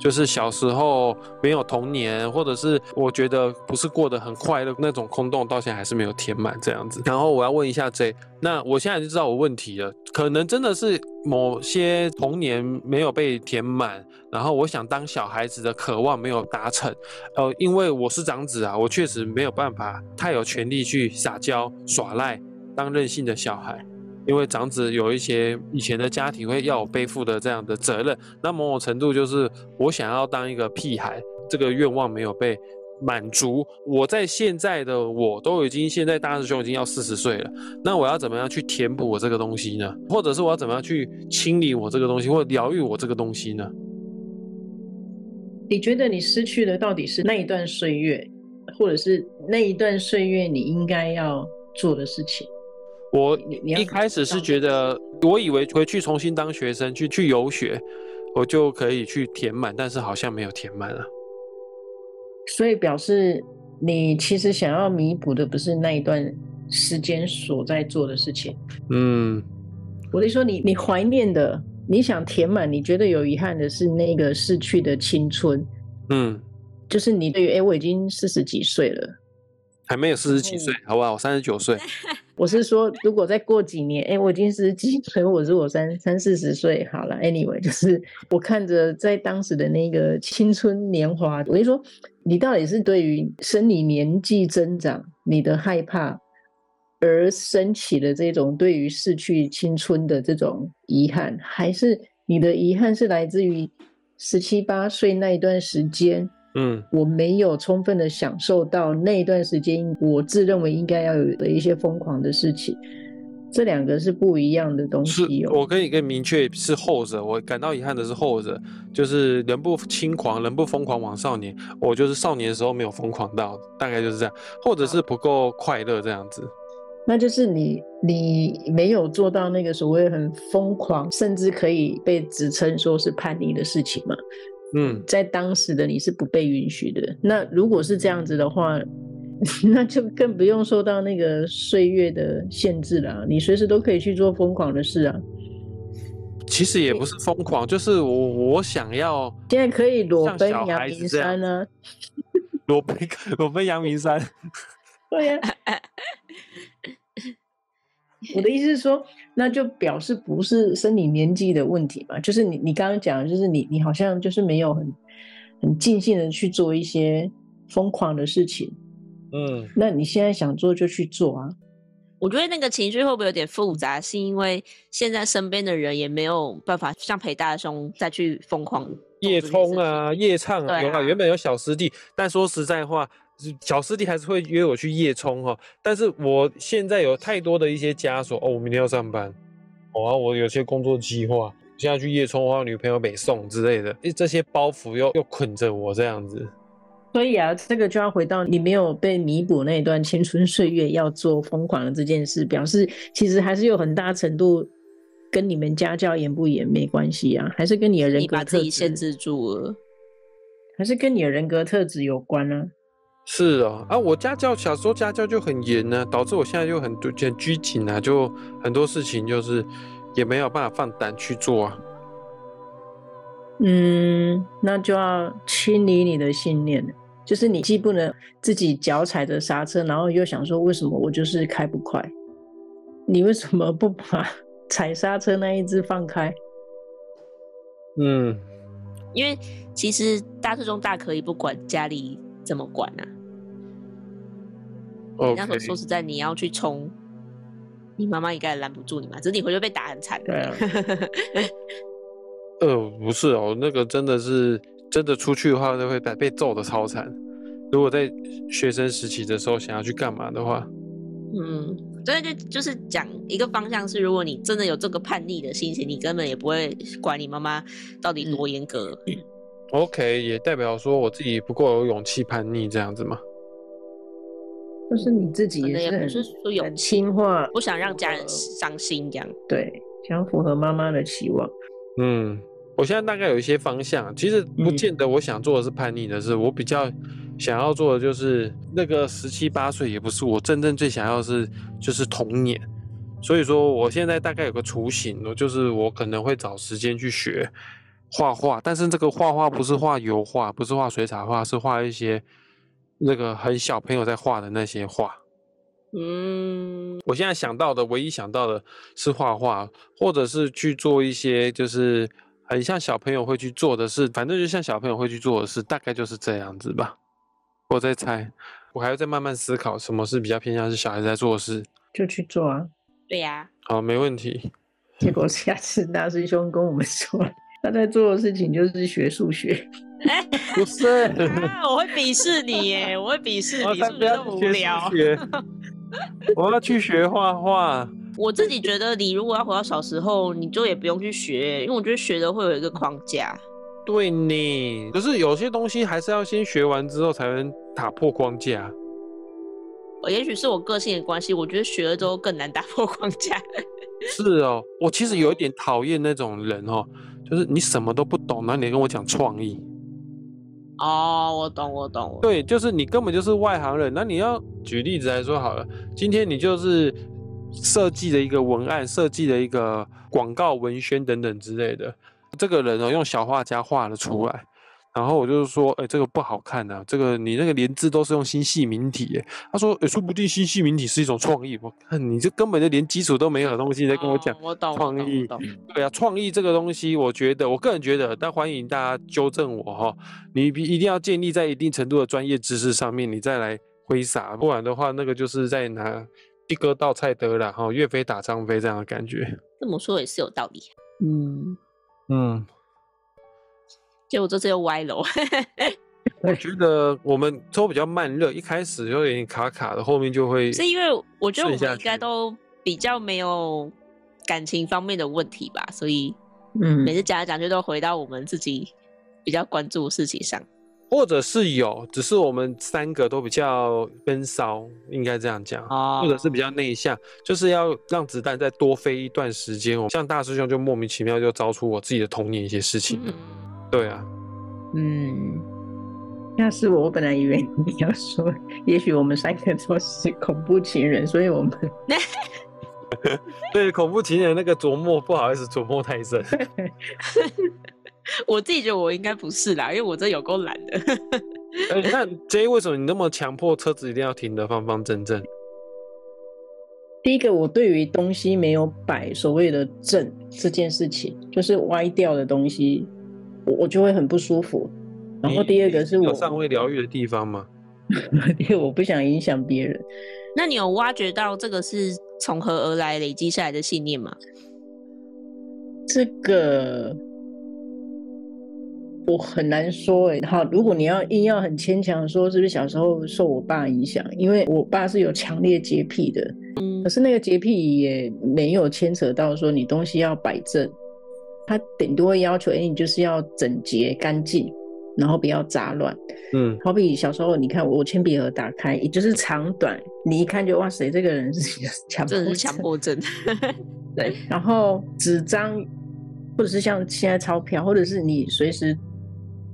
就是小时候没有童年，或者是我觉得不是过得很快乐那种空洞，到现在还是没有填满这样子。然后我要问一下 J，那我现在就知道我问题了，可能真的是某些童年没有被填满，然后我想当小孩子的渴望没有达成。呃，因为我是长子啊，我确实没有办法太有权利去撒娇耍赖，当任性的小孩。因为长子有一些以前的家庭会要我背负的这样的责任，那某种程度就是我想要当一个屁孩，这个愿望没有被满足。我在现在的我都已经现在大师兄已经要四十岁了，那我要怎么样去填补我这个东西呢？或者是我要怎么样去清理我这个东西，或疗愈我这个东西呢？你觉得你失去的到底是那一段岁月，或者是那一段岁月你应该要做的事情？我一开始是觉得，我以为回去重新当学生，去去游学，我就可以去填满，但是好像没有填满了。所以表示你其实想要弥补的不是那一段时间所在做的事情。嗯，我是说你你怀念的。你想填满，你觉得有遗憾的是那个逝去的青春，嗯，就是你对于哎、欸，我已经四十几岁了，还没有四十几岁，好不好？我三十九岁。我是说，如果再过几年，哎、我已经四十几岁，我是我三三四十岁，好了，anyway，就是我看着在当时的那个青春年华，我跟你说，你到底是对于生理年纪增长你的害怕？而升起的这种对于逝去青春的这种遗憾，还是你的遗憾是来自于十七八岁那一段时间？嗯，我没有充分的享受到那一段时间，我自认为应该要有的一些疯狂的事情。这两个是不一样的东西。我可以更明确是后者，我感到遗憾的是后者，就是人不轻狂，人不疯狂枉少年。我就是少年的时候没有疯狂到，大概就是这样，或者是不够快乐这样子。那就是你，你没有做到那个所谓很疯狂，甚至可以被指称说是叛逆的事情嘛？嗯，在当时的你是不被允许的。那如果是这样子的话，<laughs> 那就更不用受到那个岁月的限制了。你随时都可以去做疯狂的事啊。其实也不是疯狂，就是我我想要 <laughs> 现在可以裸奔阳明山呢？裸奔裸奔阳明山，对呀。<laughs> 我的意思是说，那就表示不是生理年纪的问题嘛？就是你你刚刚讲的，就是你你好像就是没有很很尽兴的去做一些疯狂的事情。嗯，那你现在想做就去做啊。我觉得那个情绪会不会有点复杂？是因为现在身边的人也没有办法像裴大兄再去疯狂夜冲啊、夜唱啊，啊有啊，原本有小师弟，但说实在话。小师弟还是会约我去夜冲哈，但是我现在有太多的一些枷锁哦，我明天要上班，哦，我有些工作计划，现在去夜冲的话，女朋友北送之类的，这些包袱又又捆着我这样子。所以啊，这个就要回到你没有被弥补那一段青春岁月，要做疯狂的这件事，表示其实还是有很大程度跟你们家教严不严没关系啊，还是跟你的人格特质，你把自己限制住了，还是跟你的人格特质有关呢、啊？是哦，啊，我家教小时候家教就很严呢、啊，导致我现在就很多很拘谨啊，就很多事情就是也没有办法放胆去做啊。嗯，那就要清理你的信念，就是你既不能自己脚踩着刹车，然后又想说为什么我就是开不快，你为什么不把 <laughs> 踩刹车那一只放开？嗯，因为其实大师兄大可以不管家里。怎么管呢、啊？Okay. 你那时候说实在，你要去冲，你妈妈应该也拦不住你嘛。只是你回去被打很惨。的啊。<laughs> 呃，不是哦，那个真的是真的出去的话，就会被被揍的超惨。如果在学生时期的时候想要去干嘛的话，嗯，所以就就是讲一个方向是，如果你真的有这个叛逆的心情，你根本也不会管你妈妈到底多严格。嗯 OK，也代表说我自己不够有勇气叛逆这样子吗？就是你自己也不是很很听话，不想让家人伤心这样。对，想符合妈妈的期望。嗯，我现在大概有一些方向，其实不见得我想做的是叛逆的事，嗯、我比较想要做的就是那个十七八岁也不是我真正最想要的是就是童年。所以说我现在大概有个雏形，就是我可能会找时间去学。画画，但是这个画画不是画油画，不是画水彩画，是画一些那个很小朋友在画的那些画。嗯，我现在想到的唯一想到的是画画，或者是去做一些就是很像小朋友会去做的事，反正就像小朋友会去做的事，大概就是这样子吧。我在猜，我还要再慢慢思考什么是比较偏向是小孩子在做的事，就去做啊。对呀、啊。好，没问题。结果下次大师兄跟我们说。他在做的事情就是学数学。哎，<laughs> 不是，我会鄙视你耶，我会鄙视你，是不是那么无聊？<laughs> 我要去学画画。我自己觉得，你如果要回到小时候，你就也不用去学，因为我觉得学的会有一个框架。对你，可是有些东西还是要先学完之后才能打破框架。也许是我个性的关系，我觉得学了之后更难打破框架。是哦，我其实有一点讨厌那种人哦，就是你什么都不懂，然后你跟我讲创意。哦，我懂，我懂。对，就是你根本就是外行人。那你要举例子来说好了，今天你就是设计的一个文案，设计的一个广告文宣等等之类的，这个人哦用小画家画了出来。然后我就是说，哎、欸，这个不好看呐、啊，这个你那个连字都是用新细明体。他说，哎、欸，说不定新细明体是一种创意。我看你这根本就连基础都没有的东西，在跟我讲创意。哦、我懂，创意。对啊，创意这个东西，我觉得，我个人觉得，但欢迎大家纠正我哈。你一定要建立在一定程度的专业知识上面，你再来挥洒，不然的话，那个就是在拿一哥倒菜得了哈，岳飞打张飞这样的感觉。这么说也是有道理。嗯嗯。结果这次又歪了。我 <laughs> 觉得我们都比较慢热，一开始就有点卡卡的，后面就会。是因为我觉得我们应该都比较没有感情方面的问题吧，所以嗯，每次讲来讲去都回到我们自己比较关注的事情上。或者是有，只是我们三个都比较闷骚，应该这样讲，哦、或者是比较内向，就是要让子弹再多飞一段时间。像大师兄就莫名其妙就招出我自己的童年一些事情。嗯对啊，嗯，要是我，我本来以为你要说，也许我们三个都是恐怖情人，所以我们 <laughs> <laughs> 对恐怖情人那个琢磨，不好意思琢磨太深。<laughs> 我自己觉得我应该不是啦，因为我这有够懒的。哎、欸，那 J 为什么你那么强迫车子一定要停得方方正正？第一个，我对于东西没有摆所谓的正这件事情，就是歪掉的东西。我我就会很不舒服，然后第二个是我有尚未疗愈的地方吗？<laughs> 因为我不想影响别人。那你有挖掘到这个是从何而来累积下来的信念吗？这个我很难说哎。好，如果你要硬要很牵强说，是不是小时候受我爸影响？因为我爸是有强烈洁癖的，嗯，可是那个洁癖也没有牵扯到说你东西要摆正。他顶多要求，哎、欸，你就是要整洁干净，然后不要杂乱。嗯，好比小时候，你看我铅笔盒打开，也就是长短，你一看就哇塞，这个人是强迫症，是强迫症。对，然后纸张，或者是像现在钞票，或者是你随时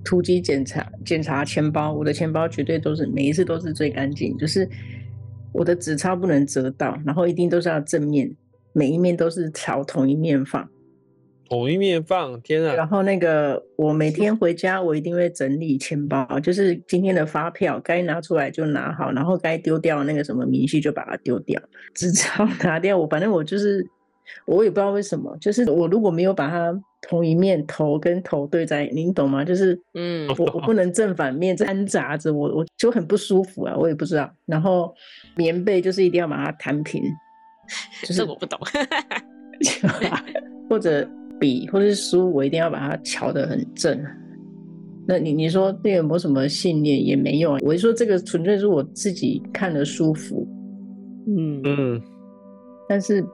突击检查检查钱包，我的钱包绝对都是每一次都是最干净，就是我的纸钞不能折到，然后一定都是要正面，每一面都是朝同一面放。同一面放，天啊！然后那个，我每天回家，我一定会整理钱包，就是今天的发票该拿出来就拿好，然后该丢掉那个什么明细就把它丢掉，纸钞拿掉。我反正我就是，我也不知道为什么，就是我如果没有把它同一面头跟头对在，您懂吗？就是，嗯，我我不能正反面掺杂着，我我就很不舒服啊，我也不知道。然后棉被就是一定要把它弹平，就是我不懂，<laughs> 或者。笔或者是书，我一定要把它瞧得很正。那你你说这有没有什么信念？也没有。我就说这个纯粹是我自己看得舒服。嗯嗯。但是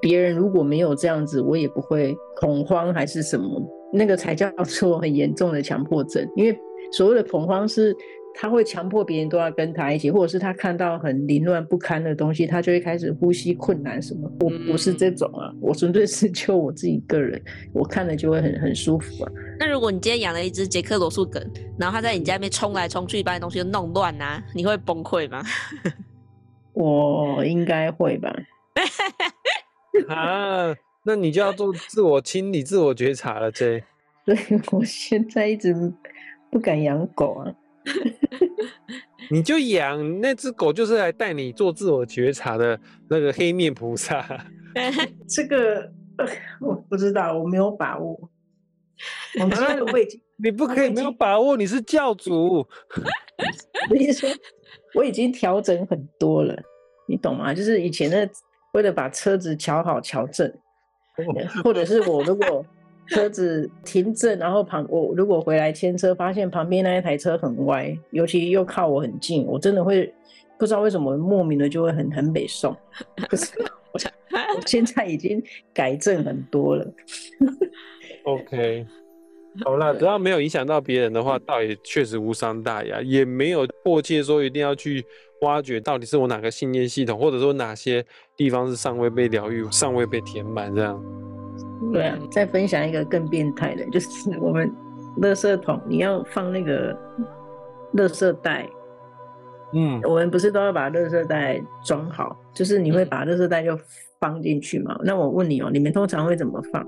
别人如果没有这样子，我也不会恐慌还是什么。那个才叫做很严重的强迫症。因为所谓的恐慌是。他会强迫别人都要跟他一起，或者是他看到很凌乱不堪的东西，他就会开始呼吸困难什么。我不是这种啊，我纯粹是就我自己个人，我看了就会很很舒服啊。那如果你今天养了一只杰克罗素梗，然后他在你家里面冲来冲去，把你东西都弄乱啊，你会崩溃吗？<laughs> 我应该会吧。<laughs> 啊，那你就要做自我清理、自我觉察了，这。所以我现在一直不敢养狗啊。<laughs> <laughs> 你就养那只狗，就是来带你做自我觉察的那个黑面菩萨。<laughs> 这个我不知道，我没有把握。我们 <laughs> 我已经，你不可以没有把握，你是教主。我意思说，我已经调整很多了，你懂吗？就是以前的为了把车子调好调正，或者是我如果车子停正，然后旁我如果回来牵车，发现旁边那一台车很歪，尤其又靠我很近，我真的会不知道为什么莫名的就会很很北宋。可是我我现在已经改正很多了。OK，好啦，只要没有影响到别人的话，倒也确实无伤大雅，也没有迫切说一定要去挖掘到底是我哪个信念系统，或者说哪些地方是尚未被疗愈、尚未被填满这样。对啊，再分享一个更变态的，就是我们垃圾桶，你要放那个垃圾袋。嗯，我们不是都要把垃圾袋装好？就是你会把垃圾袋就放进去嘛？那我问你哦，你们通常会怎么放？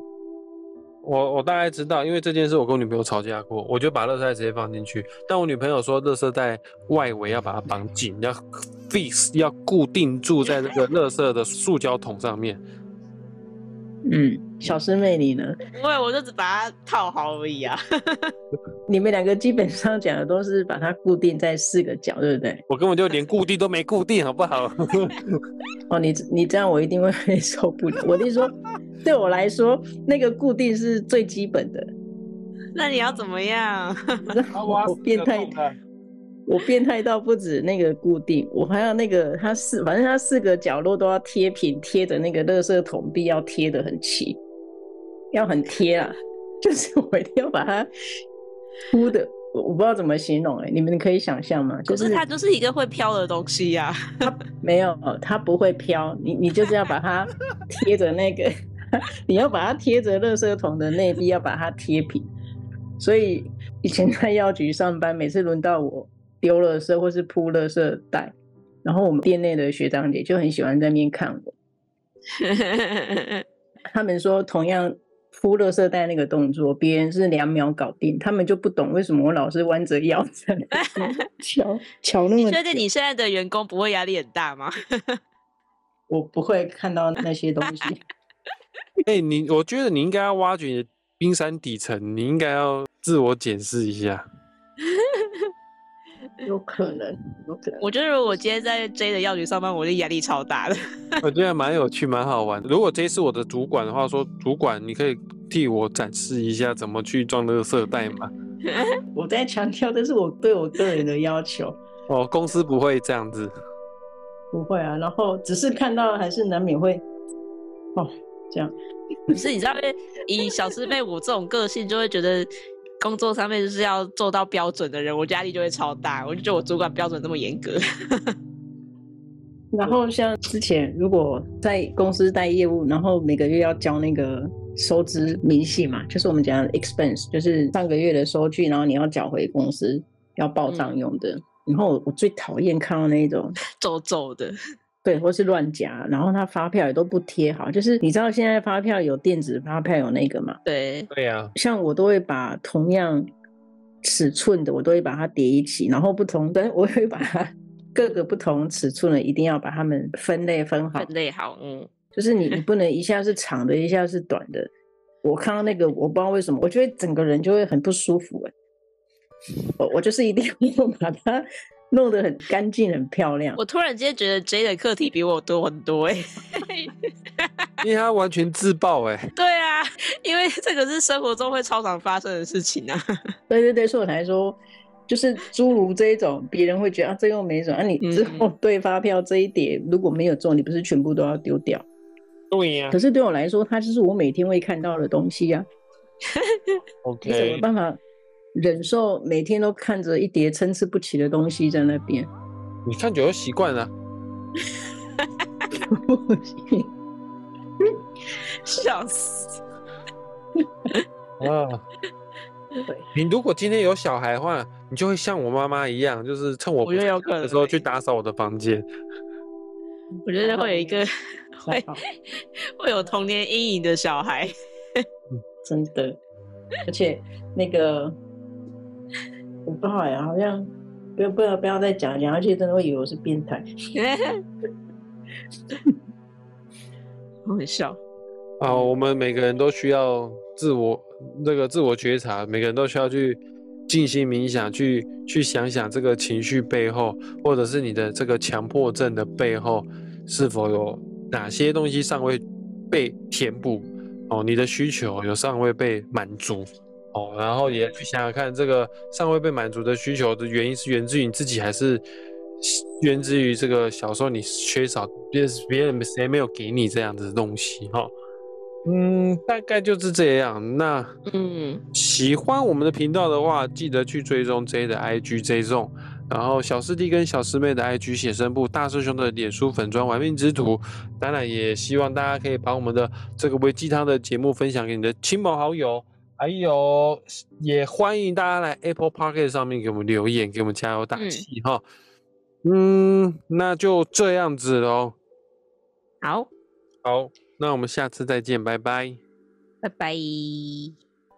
我我大概知道，因为这件事我跟我女朋友吵架过，我就把垃圾袋直接放进去，但我女朋友说垃圾袋外围要把它绑紧，要 fix 要固定住在那个垃圾的塑胶桶上面。嗯，小师妹你呢？<laughs> 不会，我就只把它套好而已啊。<laughs> 你们两个基本上讲的都是把它固定在四个角，对不对？我根本就连固定都没固定，好不好？<laughs> 哦，你你这样我一定会受不了。我跟你说，对我来说，那个固定是最基本的。那你要怎么样？我变态。我变态到不止那个固定，我还要那个它四，反正它四个角落都要贴平，贴的那个垃圾桶壁要贴得很齐，要很贴啊，<laughs> 就是我一定要把它铺的，我我不知道怎么形容哎、欸，你们可以想象吗？就是、可是它就是一个会飘的东西呀、啊，它 <laughs> 没有，它不会飘，你你就是要把它 <laughs> 贴着那个，你要把它贴着垃圾桶的内壁，要把它贴平，所以以前在药局上班，每次轮到我。丢垃圾或是铺垃圾袋，然后我们店内的学长姐就很喜欢在那边看我。他们说，同样铺垃圾袋那个动作，别人是两秒搞定，他们就不懂为什么我老是弯着腰在 <laughs> 敲敲那么。你觉得你现在的员工不会压力很大吗？<laughs> 我不会看到那些东西。<laughs> 哎、欸，你我觉得你应该要挖掘冰山底层，你应该要自我检视一下。有可能，有可能。我觉得如果我今天在 J 的药局上班，我就压力超大的。我觉得蛮有趣，蛮好玩。如果 J 是我的主管的话，说主管，你可以替我展示一下怎么去装垃圾袋吗？<laughs> 我在强调，这是我对我个人的要求。哦，公司不会这样子。不会啊，然后只是看到还是难免会，哦，这样。可是你知道，以小师妹我这种个性，就会觉得。工作上面就是要做到标准的人，我压力就会超大。我就觉得我主管标准这么严格。<laughs> 然后像之前如果在公司带业务，然后每个月要交那个收支明细嘛，就是我们讲的 expense，就是上个月的收据，然后你要缴回公司要报账用的。嗯、然后我最讨厌看到那种 <laughs> 皱皱的。对，或是乱夹，然后他发票也都不贴好，就是你知道现在发票有电子发票有那个嘛？对，对呀。像我都会把同样尺寸的，我都会把它叠一起，然后不同的 <laughs> 我会把它各个不同尺寸的，一定要把它们分类分好。分类好，嗯，就是你你不能 <laughs> 一下是长的，一下是短的。我看到那个，我不知道为什么，我觉得整个人就会很不舒服哎。我我就是一定要把它。弄得很干净，很漂亮。我突然间觉得 J 的课题比我多很多哎、欸，<laughs> 因为他完全自爆哎、欸。<laughs> 对啊，因为这个是生活中会超常发生的事情啊。<laughs> 对对对，所以我才说，就是诸如这一种，别人会觉得啊，这又没什么。啊，你之后对发票这一点如果没有中，你不是全部都要丢掉？对呀、啊。可是对我来说，它就是我每天会看到的东西呀、啊。OK。你怎么办法？忍受每天都看着一叠参差不齐的东西在那边，你看久了习惯了。不 <laughs> 行笑死！啊，你如果今天有小孩的话，你就会像我妈妈一样，就是趁我不在的时候去打扫我的房间。我觉得会有一个会会有童年阴影的小孩，<laughs> 真的，而且那个。我不好呀，好像不要不要不要再讲讲下去，真的会以为我是变态。<laughs> 好笑啊！我们每个人都需要自我这个自我觉察，每个人都需要去静心冥想，去去想想这个情绪背后，或者是你的这个强迫症的背后，是否有哪些东西尚未被填补，哦，你的需求有尚未被满足哦，然后也去想想看，这个尚未被满足的需求的原因是源自于你自己，还是源自于这个小时候你缺少别别人谁没有给你这样子的东西哈？嗯，大概就是这样。那嗯，喜欢我们的频道的话，记得去追踪 J 的 IG J 中。然后小师弟跟小师妹的 IG 写生部，大师兄的脸书粉砖玩命之徒，当然也希望大家可以把我们的这个微鸡汤的节目分享给你的亲朋好友，还有也欢迎大家来 Apple Podcast 上面给我们留言，给我们加油打气哈。嗯，嗯，那就这样子喽。好，好，那我们下次再见，拜拜，拜拜。